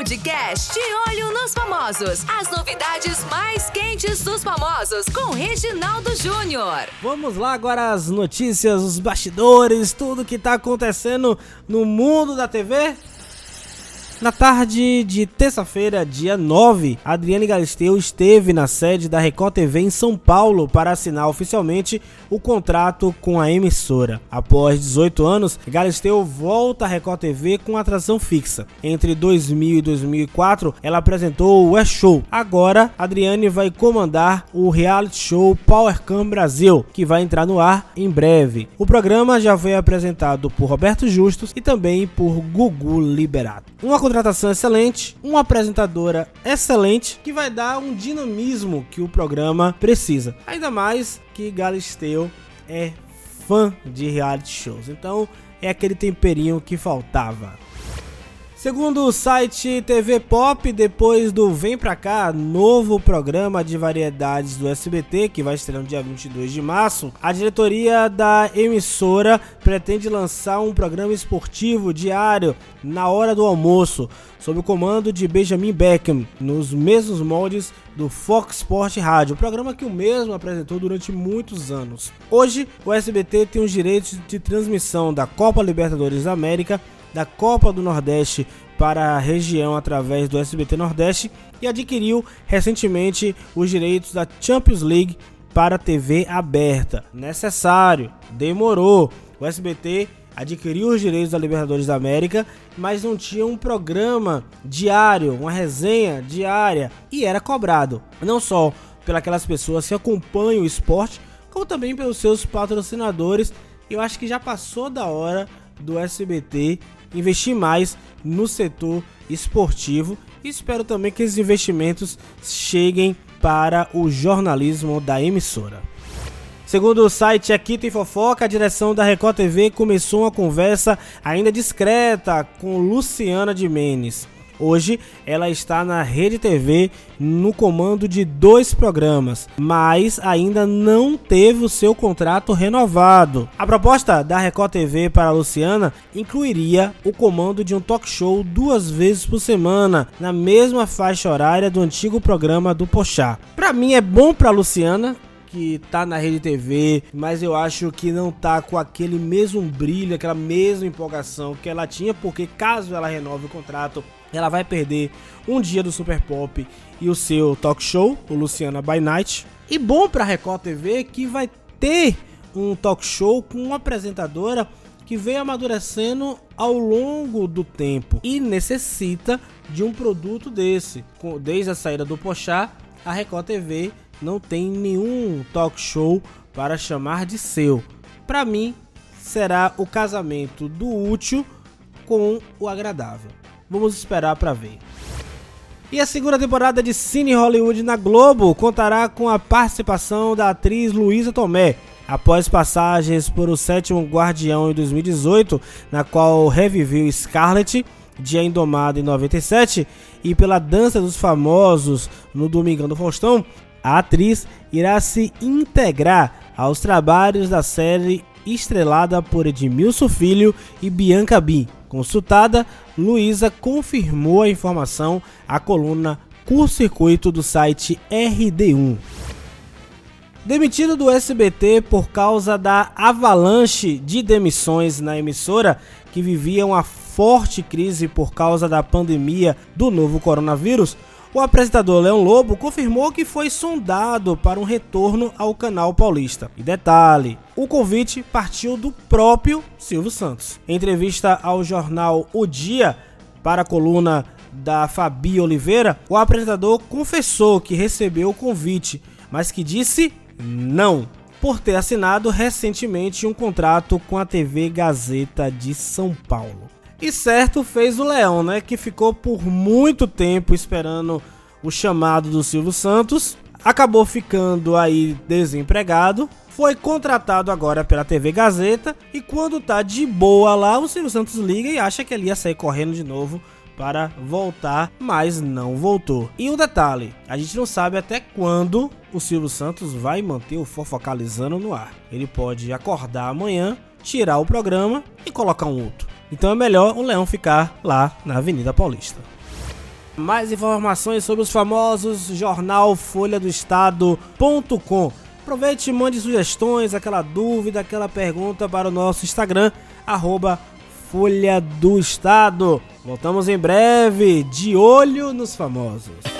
Podcast De Olho nos Famosos. As novidades mais quentes dos famosos com Reginaldo Júnior. Vamos lá agora as notícias, os bastidores, tudo que tá acontecendo no mundo da TV. Na tarde de terça-feira, dia 9, Adriane Galisteu esteve na sede da Record TV em São Paulo para assinar oficialmente o contrato com a emissora. Após 18 anos, Galisteu volta à Record TV com atração fixa. Entre 2000 e 2004, ela apresentou o West Show. Agora, Adriane vai comandar o reality show Power Cam Brasil, que vai entrar no ar em breve. O programa já foi apresentado por Roberto Justus e também por Gugu Liberato. Uma contratação excelente, uma apresentadora excelente que vai dar um dinamismo que o programa precisa. Ainda mais que Galisteu é fã de reality shows, então é aquele temperinho que faltava. Segundo o site TV Pop, depois do Vem Pra Cá, novo programa de variedades do SBT, que vai estrear no dia 22 de março, a diretoria da emissora pretende lançar um programa esportivo diário na hora do almoço, sob o comando de Benjamin Beckham, nos mesmos moldes do Fox Sport Rádio, programa que o mesmo apresentou durante muitos anos. Hoje, o SBT tem os direitos de transmissão da Copa Libertadores da América da Copa do Nordeste para a região através do SBT Nordeste e adquiriu recentemente os direitos da Champions League para TV aberta. Necessário, demorou. O SBT adquiriu os direitos da Libertadores da América, mas não tinha um programa diário, uma resenha diária e era cobrado, não só pelas pessoas que acompanham o esporte, como também pelos seus patrocinadores. Eu acho que já passou da hora do SBT investir mais no setor esportivo e espero também que esses investimentos cheguem para o jornalismo da emissora. Segundo o site Aqui Tem Fofoca, a direção da Record TV começou uma conversa ainda discreta com Luciana de Menes. Hoje ela está na Rede TV no comando de dois programas, mas ainda não teve o seu contrato renovado. A proposta da Record TV para a Luciana incluiria o comando de um talk show duas vezes por semana, na mesma faixa horária do antigo programa do Pochá. Para mim é bom para Luciana, que tá na Rede TV, mas eu acho que não tá com aquele mesmo brilho, aquela mesma empolgação que ela tinha, porque caso ela renove o contrato, ela vai perder um dia do Super Pop e o seu talk show, o Luciana by Night. E bom para Record TV que vai ter um talk show com uma apresentadora que veio amadurecendo ao longo do tempo e necessita de um produto desse. Desde a saída do Pochá, a Record TV não tem nenhum talk show para chamar de seu. Para mim, será o casamento do útil com o agradável. Vamos esperar para ver. E a segunda temporada de Cine Hollywood na Globo contará com a participação da atriz Luísa Tomé. Após passagens por O Sétimo Guardião em 2018, na qual reviveu Scarlett, Dia Indomado em 97, e pela Dança dos Famosos no Domingão do Faustão, a atriz irá se integrar aos trabalhos da série estrelada por Edmilson Filho e Bianca Bin. Consultada, Luísa confirmou a informação à coluna Curso Circuito do site RD1. Demitido do SBT por causa da avalanche de demissões na emissora, que vivia uma forte crise por causa da pandemia do novo coronavírus, o apresentador Leão Lobo confirmou que foi sondado para um retorno ao canal paulista. E detalhe, o convite partiu do próprio Silvio Santos. Em entrevista ao jornal O Dia, para a coluna da Fabi Oliveira, o apresentador confessou que recebeu o convite, mas que disse não, por ter assinado recentemente um contrato com a TV Gazeta de São Paulo. E certo fez o Leão, né? Que ficou por muito tempo esperando o chamado do Silvio Santos. Acabou ficando aí desempregado. Foi contratado agora pela TV Gazeta. E quando tá de boa lá, o Silvio Santos liga e acha que ele ia sair correndo de novo para voltar, mas não voltou. E um detalhe: a gente não sabe até quando o Silvio Santos vai manter o Fofocalizando no ar. Ele pode acordar amanhã, tirar o programa e colocar um outro. Então é melhor o Leão ficar lá na Avenida Paulista. Mais informações sobre os famosos jornal folha do estado.com. Aproveite e mande sugestões, aquela dúvida, aquela pergunta para o nosso Instagram, arroba Folha do Estado. Voltamos em breve, de olho nos famosos.